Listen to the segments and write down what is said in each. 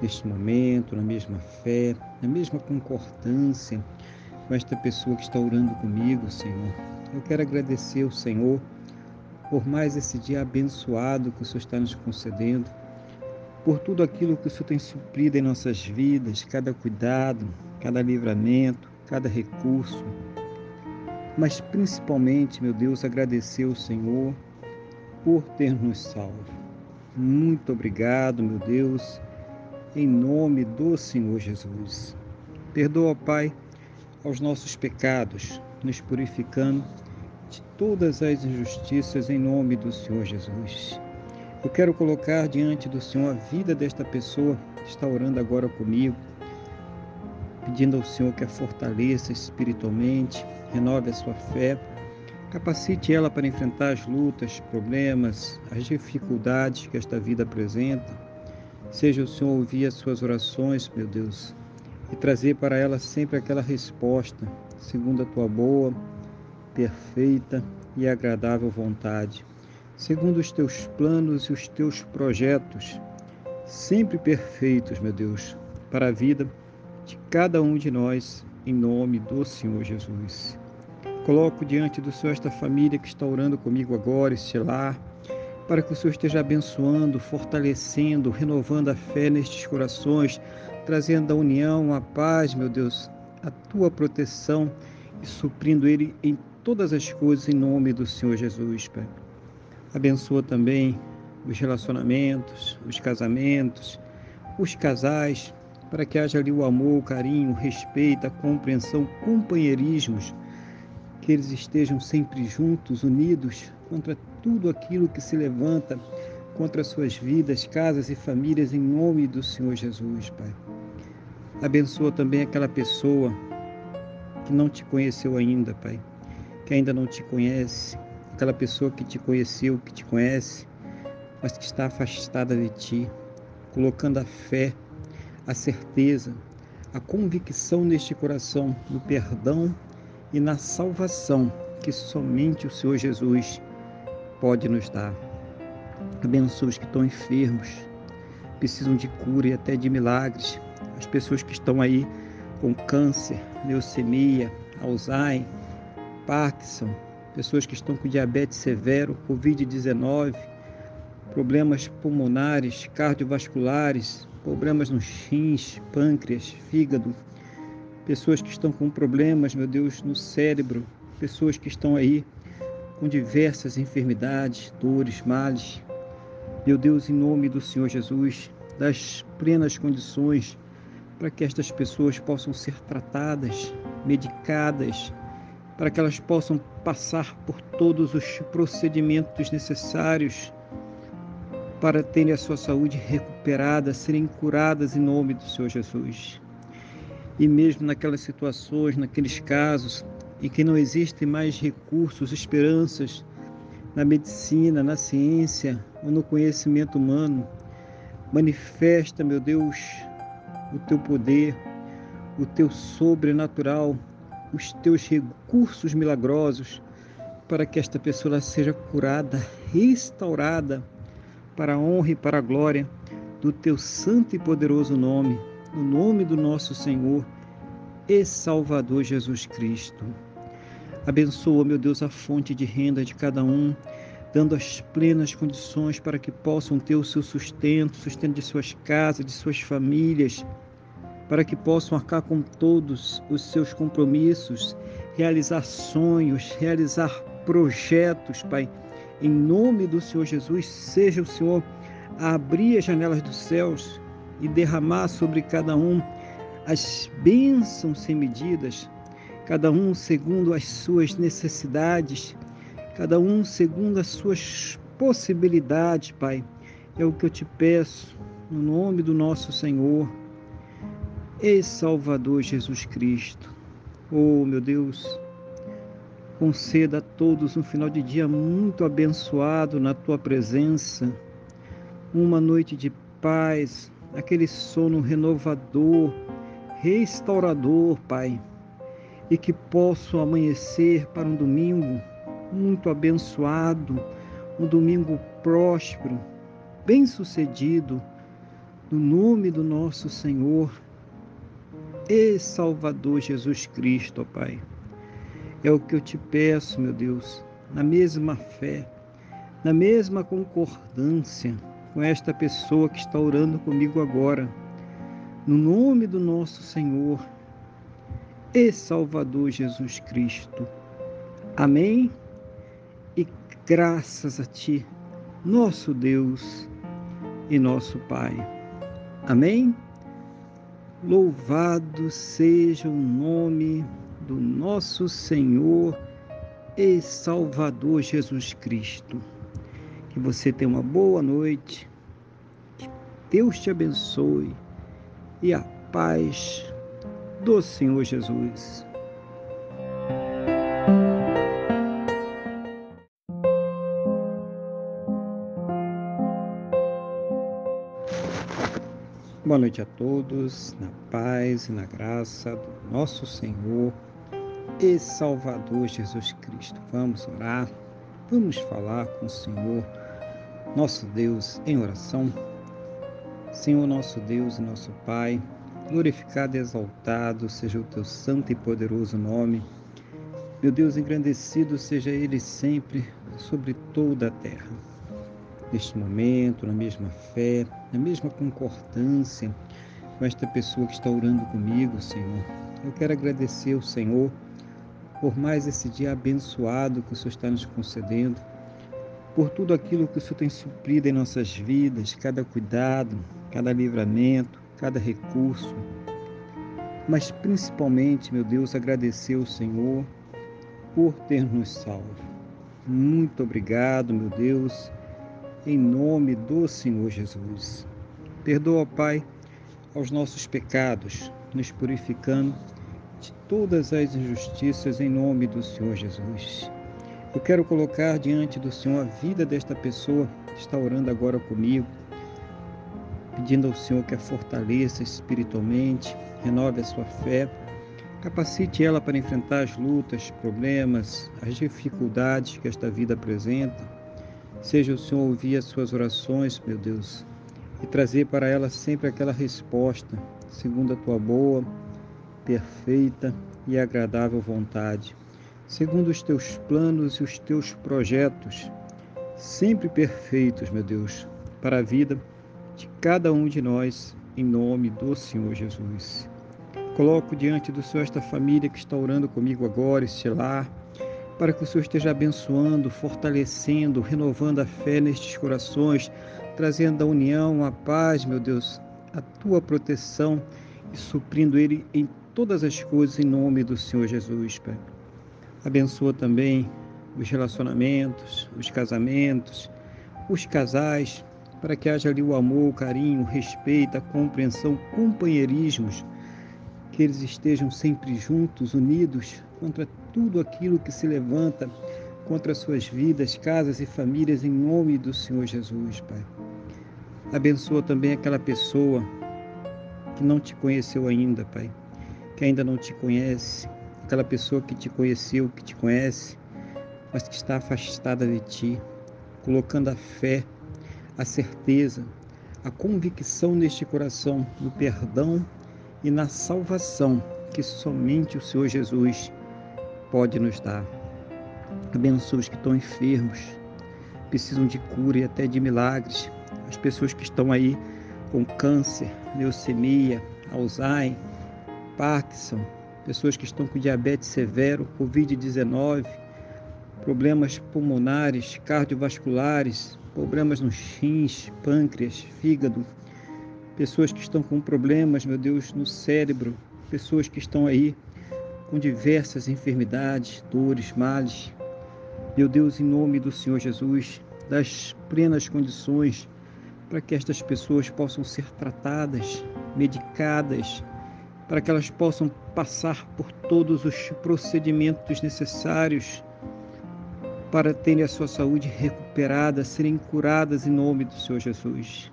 neste momento, na mesma fé, na mesma concordância com esta pessoa que está orando comigo, Senhor. Eu quero agradecer ao Senhor por mais esse dia abençoado que o Senhor está nos concedendo, por tudo aquilo que o Senhor tem suprido em nossas vidas, cada cuidado, cada livramento, cada recurso. Mas principalmente, meu Deus, agradecer ao Senhor por ter nos salvo. Muito obrigado, meu Deus em nome do Senhor Jesus. Perdoa, Pai, aos nossos pecados, nos purificando de todas as injustiças em nome do Senhor Jesus. Eu quero colocar diante do Senhor a vida desta pessoa que está orando agora comigo, pedindo ao Senhor que a fortaleça espiritualmente, renove a sua fé, capacite ela para enfrentar as lutas, problemas, as dificuldades que esta vida apresenta Seja o Senhor ouvir as suas orações, meu Deus, e trazer para ela sempre aquela resposta, segundo a tua boa, perfeita e agradável vontade, segundo os teus planos e os teus projetos, sempre perfeitos, meu Deus, para a vida de cada um de nós, em nome do Senhor Jesus. Coloco diante do Senhor esta família que está orando comigo agora, este lar, para que o Senhor esteja abençoando, fortalecendo, renovando a fé nestes corações, trazendo a união, a paz, meu Deus, a tua proteção e suprindo Ele em todas as coisas em nome do Senhor Jesus, Pai. Abençoa também os relacionamentos, os casamentos, os casais, para que haja ali o amor, o carinho, o respeito, a compreensão, companheirismos, que eles estejam sempre juntos, unidos contra tudo aquilo que se levanta contra suas vidas, casas e famílias, em nome do Senhor Jesus, Pai. Abençoa também aquela pessoa que não te conheceu ainda, Pai, que ainda não te conhece, aquela pessoa que te conheceu, que te conhece, mas que está afastada de ti, colocando a fé, a certeza, a convicção neste coração no perdão e na salvação que somente o Senhor Jesus pode nos dar. Abençoa os que estão enfermos, precisam de cura e até de milagres. As pessoas que estão aí com câncer, leucemia, Alzheimer, Parkinson, pessoas que estão com diabetes severo, Covid-19, problemas pulmonares, cardiovasculares, problemas nos rins, pâncreas, fígado, pessoas que estão com problemas, meu Deus, no cérebro, pessoas que estão aí com diversas enfermidades, dores, males. Meu Deus, em nome do Senhor Jesus, das plenas condições para que estas pessoas possam ser tratadas, medicadas, para que elas possam passar por todos os procedimentos necessários para terem a sua saúde recuperada, serem curadas em nome do Senhor Jesus. E mesmo naquelas situações, naqueles casos e que não existem mais recursos, esperanças na medicina, na ciência ou no conhecimento humano. Manifesta, meu Deus, o teu poder, o teu sobrenatural, os teus recursos milagrosos para que esta pessoa seja curada, restaurada para a honra e para a glória do teu santo e poderoso nome, no nome do nosso Senhor e Salvador Jesus Cristo. Abençoa, meu Deus, a fonte de renda de cada um, dando as plenas condições para que possam ter o seu sustento, sustento de suas casas, de suas famílias, para que possam arcar com todos os seus compromissos, realizar sonhos, realizar projetos, Pai. Em nome do Senhor Jesus, seja o Senhor a abrir as janelas dos céus e derramar sobre cada um as bênçãos sem medidas cada um segundo as suas necessidades, cada um segundo as suas possibilidades, Pai. É o que eu te peço, no nome do nosso Senhor e Salvador Jesus Cristo. Oh, meu Deus, conceda a todos um final de dia muito abençoado na tua presença, uma noite de paz, aquele sono renovador, restaurador, Pai, e que posso amanhecer para um domingo muito abençoado, um domingo próspero, bem-sucedido, no nome do nosso Senhor e Salvador Jesus Cristo, ó Pai. É o que eu te peço, meu Deus, na mesma fé, na mesma concordância com esta pessoa que está orando comigo agora, no nome do nosso Senhor e Salvador Jesus Cristo. Amém? E graças a Ti, nosso Deus e nosso Pai. Amém? Louvado seja o nome do nosso Senhor e Salvador Jesus Cristo. Que você tenha uma boa noite, que Deus te abençoe e a paz do Senhor Jesus. Boa noite a todos, na paz e na graça do nosso Senhor e Salvador Jesus Cristo. Vamos orar, vamos falar com o Senhor, nosso Deus, em oração. Senhor, nosso Deus e nosso Pai, glorificado e exaltado seja o teu santo e poderoso nome. Meu Deus, engrandecido seja Ele sempre sobre toda a terra. Neste momento, na mesma fé, na mesma concordância com esta pessoa que está orando comigo, Senhor, eu quero agradecer ao Senhor por mais esse dia abençoado que o Senhor está nos concedendo, por tudo aquilo que o Senhor tem suprido em nossas vidas, cada cuidado, cada livramento, cada recurso. Mas principalmente, meu Deus, agradecer ao Senhor por ter nos salvo. Muito obrigado, meu Deus, em nome do Senhor Jesus. Perdoa, Pai, aos nossos pecados, nos purificando de todas as injustiças em nome do Senhor Jesus. Eu quero colocar diante do Senhor a vida desta pessoa que está orando agora comigo, pedindo ao Senhor que a fortaleça espiritualmente, renove a sua fé, capacite ela para enfrentar as lutas, problemas, as dificuldades que esta vida apresenta. Seja o Senhor ouvir as suas orações, meu Deus, e trazer para ela sempre aquela resposta, segundo a tua boa, perfeita e agradável vontade, segundo os teus planos e os teus projetos, sempre perfeitos, meu Deus, para a vida de cada um de nós, em nome do Senhor Jesus. Coloco diante do Senhor esta família que está orando comigo agora, este lar, para que o Senhor esteja abençoando, fortalecendo, renovando a fé nestes corações, trazendo a união, a paz, meu Deus, a tua proteção e suprindo ele em todas as coisas em nome do Senhor Jesus, Pai. Abençoa também os relacionamentos, os casamentos, os casais, para que haja ali o amor, o carinho, o respeito, a compreensão, companheirismos, que eles estejam sempre juntos, unidos contra tudo aquilo que se levanta contra suas vidas, casas e famílias, em nome do Senhor Jesus, Pai. Abençoa também aquela pessoa que não te conheceu ainda, Pai que ainda não te conhece, aquela pessoa que te conheceu, que te conhece, mas que está afastada de ti, colocando a fé, a certeza, a convicção neste coração no perdão e na salvação que somente o Senhor Jesus pode nos dar. Abençoa os que estão enfermos, precisam de cura e até de milagres. As pessoas que estão aí com câncer, leucemia, Alzheimer, Parkinson, pessoas que estão com diabetes severo, Covid-19, problemas pulmonares, cardiovasculares, problemas nos rins, pâncreas, fígado, pessoas que estão com problemas, meu Deus, no cérebro, pessoas que estão aí com diversas enfermidades, dores, males. Meu Deus, em nome do Senhor Jesus, das plenas condições para que estas pessoas possam ser tratadas, medicadas, para que elas possam passar por todos os procedimentos necessários para terem a sua saúde recuperada, serem curadas em nome do Senhor Jesus.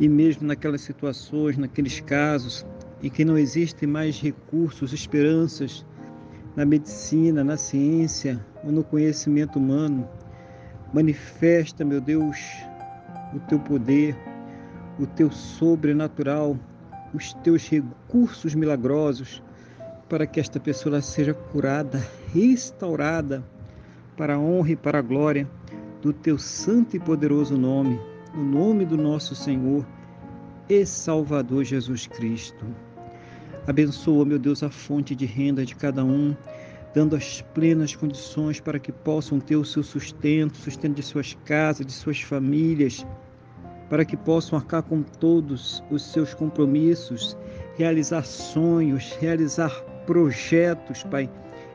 E mesmo naquelas situações, naqueles casos em que não existem mais recursos, esperanças na medicina, na ciência ou no conhecimento humano, manifesta, meu Deus, o teu poder, o teu sobrenatural, os teus recursos milagrosos para que esta pessoa seja curada, restaurada para a honra e para a glória do teu santo e poderoso nome, no nome do nosso Senhor e Salvador Jesus Cristo. Abençoa, meu Deus, a fonte de renda de cada um, dando as plenas condições para que possam ter o seu sustento, sustento de suas casas, de suas famílias, para que possam arcar com todos os seus compromissos, realizar sonhos, realizar projetos, Pai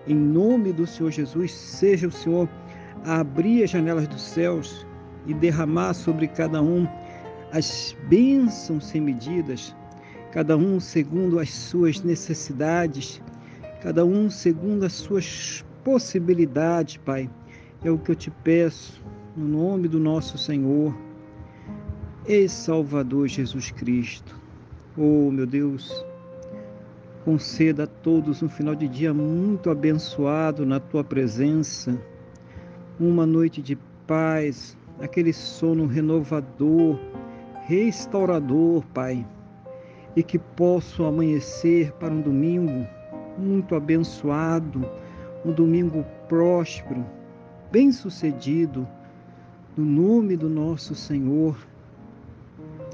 em nome do Senhor Jesus, seja o Senhor a abrir as janelas dos céus e derramar sobre cada um as bênçãos sem medidas, cada um segundo as suas necessidades, cada um segundo as suas possibilidades, Pai. É o que eu te peço, no nome do nosso Senhor e Salvador Jesus Cristo. Oh, meu Deus, Conceda a todos um final de dia muito abençoado na tua presença, uma noite de paz, aquele sono renovador, restaurador, Pai, e que possam amanhecer para um domingo muito abençoado, um domingo próspero, bem-sucedido, no nome do nosso Senhor